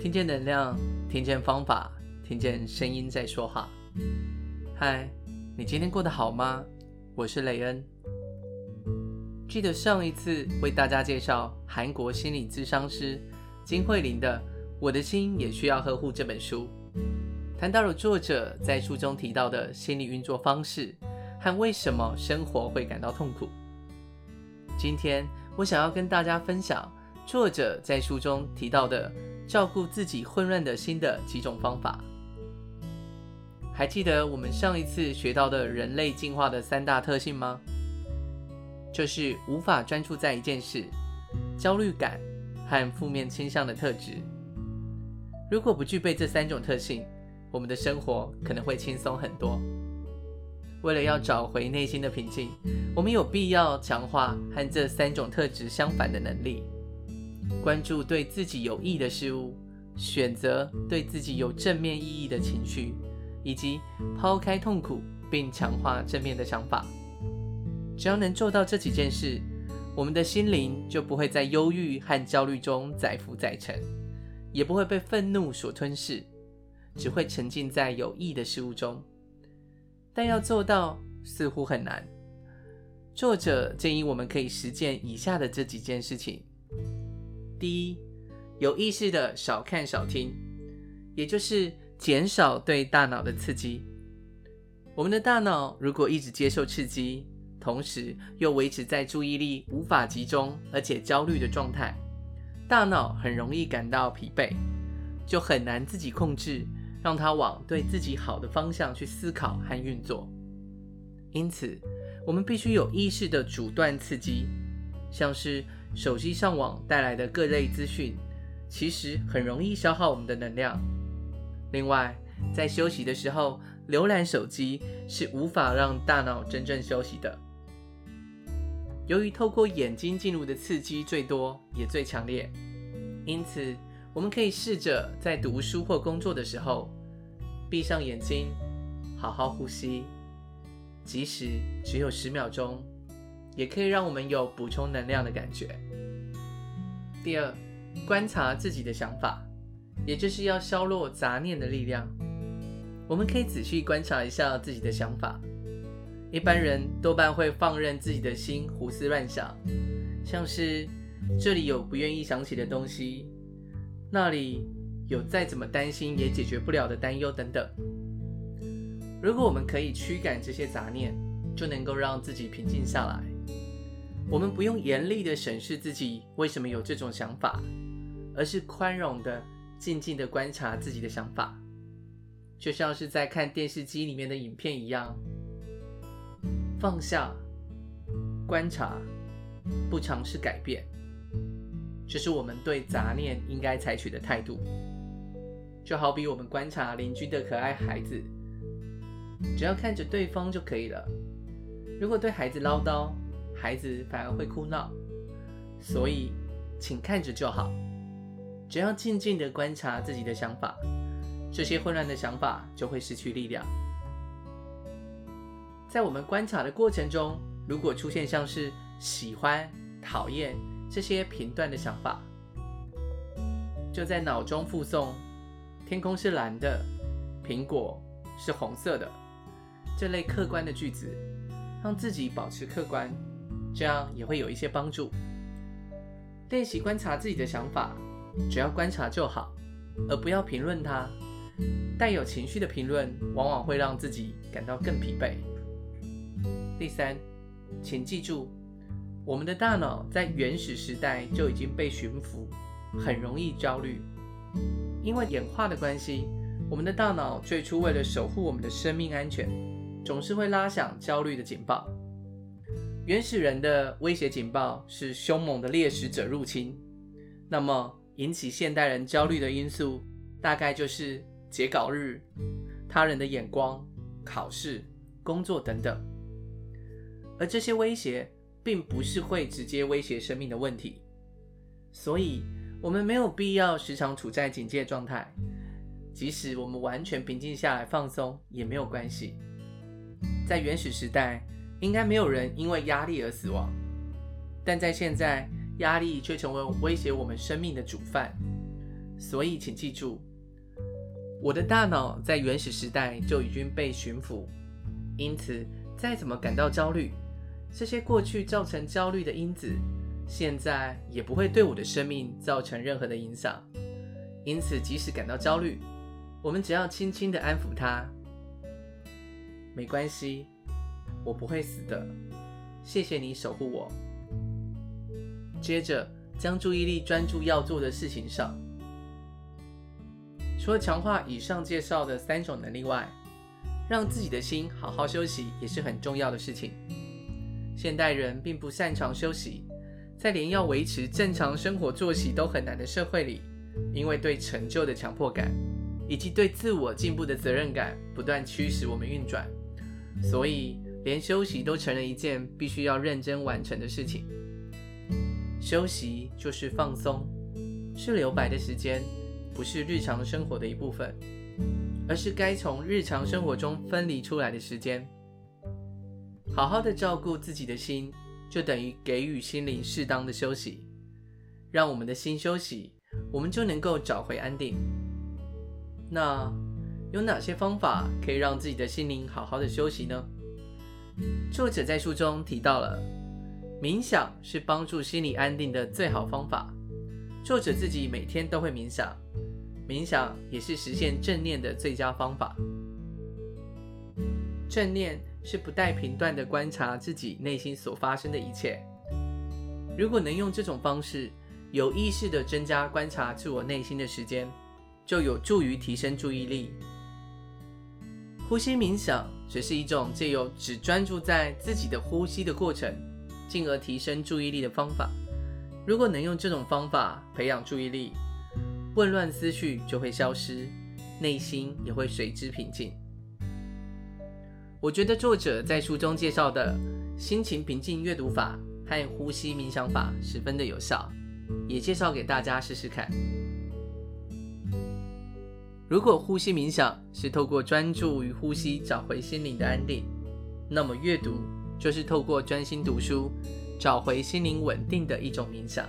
听见能量，听见方法，听见声音在说话。嗨，你今天过得好吗？我是雷恩。记得上一次为大家介绍韩国心理咨商师金惠玲的《我的心也需要呵护》这本书，谈到了作者在书中提到的心理运作方式和为什么生活会感到痛苦。今天我想要跟大家分享作者在书中提到的照顾自己混乱的心的几种方法。还记得我们上一次学到的人类进化的三大特性吗？就是无法专注在一件事、焦虑感和负面倾向的特质。如果不具备这三种特性，我们的生活可能会轻松很多。为了要找回内心的平静，我们有必要强化和这三种特质相反的能力，关注对自己有益的事物，选择对自己有正面意义的情绪，以及抛开痛苦并强化正面的想法。只要能做到这几件事，我们的心灵就不会在忧郁和焦虑中载浮载沉，也不会被愤怒所吞噬，只会沉浸在有益的事物中。但要做到似乎很难。作者建议我们可以实践以下的这几件事情：第一，有意识的少看少听，也就是减少对大脑的刺激。我们的大脑如果一直接受刺激，同时又维持在注意力无法集中而且焦虑的状态，大脑很容易感到疲惫，就很难自己控制。让它往对自己好的方向去思考和运作。因此，我们必须有意识的阻断刺激，像是手机上网带来的各类资讯，其实很容易消耗我们的能量。另外，在休息的时候，浏览手机是无法让大脑真正休息的。由于透过眼睛进入的刺激最多也最强烈，因此，我们可以试着在读书或工作的时候，闭上眼睛，好好呼吸，即使只有十秒钟，也可以让我们有补充能量的感觉。第二，观察自己的想法，也就是要削弱杂念的力量。我们可以仔细观察一下自己的想法。一般人多半会放任自己的心胡思乱想，像是这里有不愿意想起的东西。那里有再怎么担心也解决不了的担忧等等。如果我们可以驱赶这些杂念，就能够让自己平静下来。我们不用严厉地审视自己为什么有这种想法，而是宽容地、静静地观察自己的想法，就像是在看电视机里面的影片一样，放下、观察，不尝试改变。这是我们对杂念应该采取的态度，就好比我们观察邻居的可爱孩子，只要看着对方就可以了。如果对孩子唠叨，孩子反而会哭闹，所以请看着就好。只要静静地观察自己的想法，这些混乱的想法就会失去力量。在我们观察的过程中，如果出现像是喜欢、讨厌，这些评断的想法，就在脑中附送：天空是蓝的，苹果是红色的。这类客观的句子，让自己保持客观，这样也会有一些帮助。练习观察自己的想法，只要观察就好，而不要评论它。带有情绪的评论，往往会让自己感到更疲惫。第三，请记住。我们的大脑在原始时代就已经被驯服，很容易焦虑。因为演化的关系，我们的大脑最初为了守护我们的生命安全，总是会拉响焦虑的警报。原始人的威胁警报是凶猛的猎食者入侵。那么引起现代人焦虑的因素，大概就是截稿日、他人的眼光、考试、工作等等。而这些威胁，并不是会直接威胁生命的问题，所以我们没有必要时常处在警戒状态。即使我们完全平静下来放松也没有关系。在原始时代，应该没有人因为压力而死亡，但在现在，压力却成为威胁我们生命的主犯。所以请记住，我的大脑在原始时代就已经被驯服，因此再怎么感到焦虑，这些过去造成焦虑的因子，现在也不会对我的生命造成任何的影响。因此，即使感到焦虑，我们只要轻轻的安抚它，没关系，我不会死的。谢谢你守护我。接着，将注意力专注要做的事情上。除了强化以上介绍的三种能力外，让自己的心好好休息也是很重要的事情。现代人并不擅长休息，在连要维持正常生活作息都很难的社会里，因为对成就的强迫感，以及对自我进步的责任感不断驱使我们运转，所以连休息都成了一件必须要认真完成的事情。休息就是放松，是留白的时间，不是日常生活的一部分，而是该从日常生活中分离出来的时间。好好的照顾自己的心，就等于给予心灵适当的休息。让我们的心休息，我们就能够找回安定。那有哪些方法可以让自己的心灵好好的休息呢？作者在书中提到了，冥想是帮助心理安定的最好方法。作者自己每天都会冥想，冥想也是实现正念的最佳方法。正念是不带评断的观察自己内心所发生的一切。如果能用这种方式，有意识地增加观察自我内心的时间，就有助于提升注意力。呼吸冥想只是一种借由只专注在自己的呼吸的过程，进而提升注意力的方法。如果能用这种方法培养注意力，混乱思绪就会消失，内心也会随之平静。我觉得作者在书中介绍的心情平静阅读法和呼吸冥想法十分的有效，也介绍给大家试试看。如果呼吸冥想是透过专注于呼吸找回心灵的安定，那么阅读就是透过专心读书找回心灵稳定的一种冥想。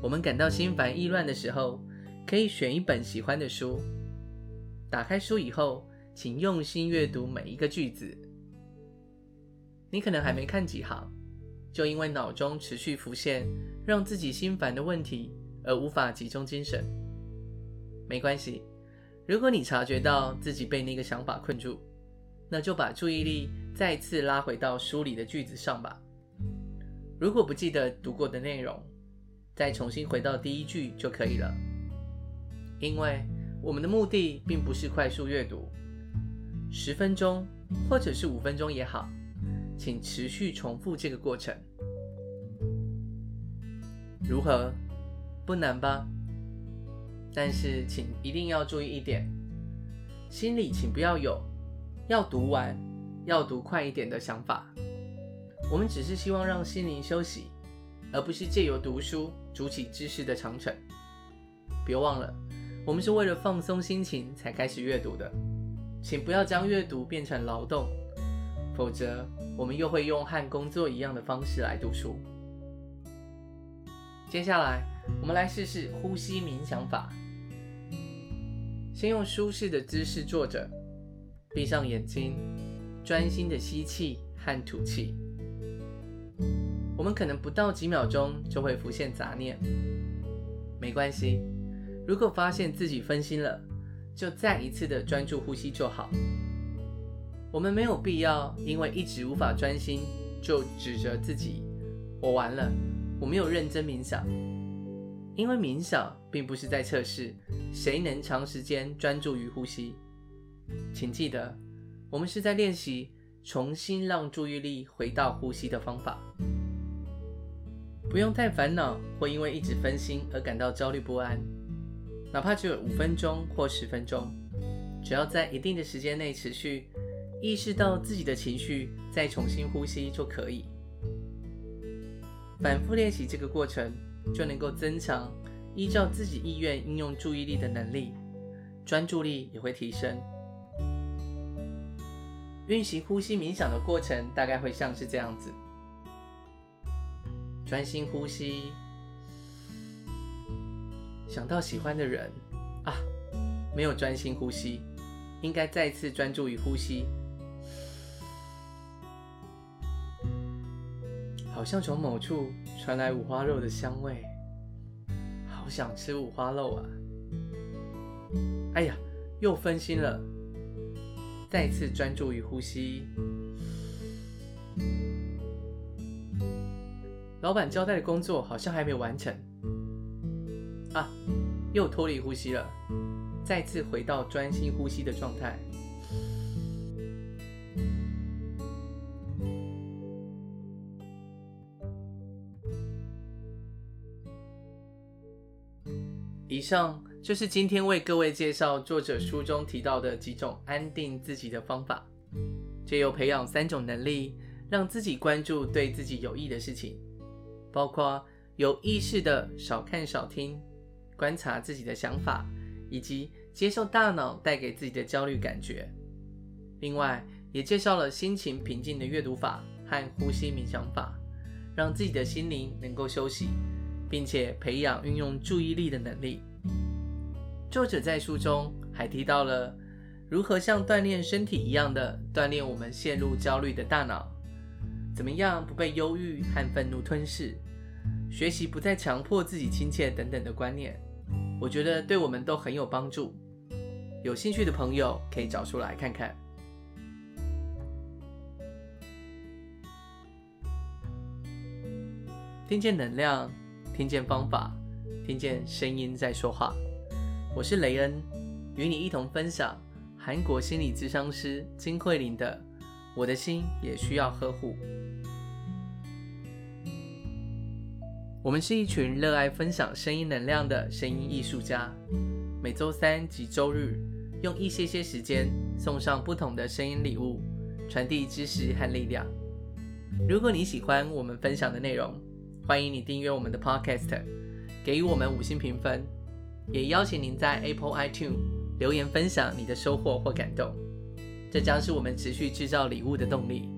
我们感到心烦意乱的时候，可以选一本喜欢的书，打开书以后，请用心阅读每一个句子。你可能还没看几行，就因为脑中持续浮现让自己心烦的问题而无法集中精神。没关系，如果你察觉到自己被那个想法困住，那就把注意力再次拉回到书里的句子上吧。如果不记得读过的内容，再重新回到第一句就可以了。因为我们的目的并不是快速阅读。十分钟，或者是五分钟也好，请持续重复这个过程。如何？不难吧？但是请一定要注意一点，心里请不要有要读完、要读快一点的想法。我们只是希望让心灵休息，而不是借由读书筑起知识的长城。别忘了，我们是为了放松心情才开始阅读的。请不要将阅读变成劳动，否则我们又会用和工作一样的方式来读书。接下来，我们来试试呼吸冥想法。先用舒适的姿势坐着，闭上眼睛，专心的吸气和吐气。我们可能不到几秒钟就会浮现杂念，没关系。如果发现自己分心了，就再一次的专注呼吸就好。我们没有必要因为一直无法专心就指责自己，我完了，我没有认真冥想。因为冥想并不是在测试谁能长时间专注于呼吸。请记得，我们是在练习重新让注意力回到呼吸的方法。不用太烦恼，或因为一直分心而感到焦虑不安。哪怕只有五分钟或十分钟，只要在一定的时间内持续，意识到自己的情绪，再重新呼吸就可以。反复练习这个过程，就能够增强依照自己意愿应用注意力的能力，专注力也会提升。运行呼吸冥想的过程大概会像是这样子：专心呼吸。想到喜欢的人啊，没有专心呼吸，应该再次专注于呼吸。好像从某处传来五花肉的香味，好想吃五花肉啊！哎呀，又分心了。再次专注于呼吸。老板交代的工作好像还没有完成啊，又脱离呼吸了。再次回到专心呼吸的状态。以上就是今天为各位介绍作者书中提到的几种安定自己的方法，借由培养三种能力，让自己关注对自己有益的事情，包括有意识的少看少听，观察自己的想法，以及接受大脑带给自己的焦虑感觉。另外，也介绍了心情平静的阅读法和呼吸冥想法，让自己的心灵能够休息。并且培养运用注意力的能力。作者在书中还提到了如何像锻炼身体一样的锻炼我们陷入焦虑的大脑，怎么样不被忧郁和愤怒吞噬，学习不再强迫自己亲切等等的观念。我觉得对我们都很有帮助。有兴趣的朋友可以找出来看看。听见能量。听见方法，听见声音在说话。我是雷恩，与你一同分享韩国心理咨商师金惠玲的《我的心也需要呵护》。我们是一群热爱分享声音能量的声音艺术家，每周三及周日用一些些时间送上不同的声音礼物，传递知识和力量。如果你喜欢我们分享的内容，欢迎你订阅我们的 Podcast，给予我们五星评分，也邀请您在 Apple iTunes 留言分享你的收获或感动，这将是我们持续制造礼物的动力。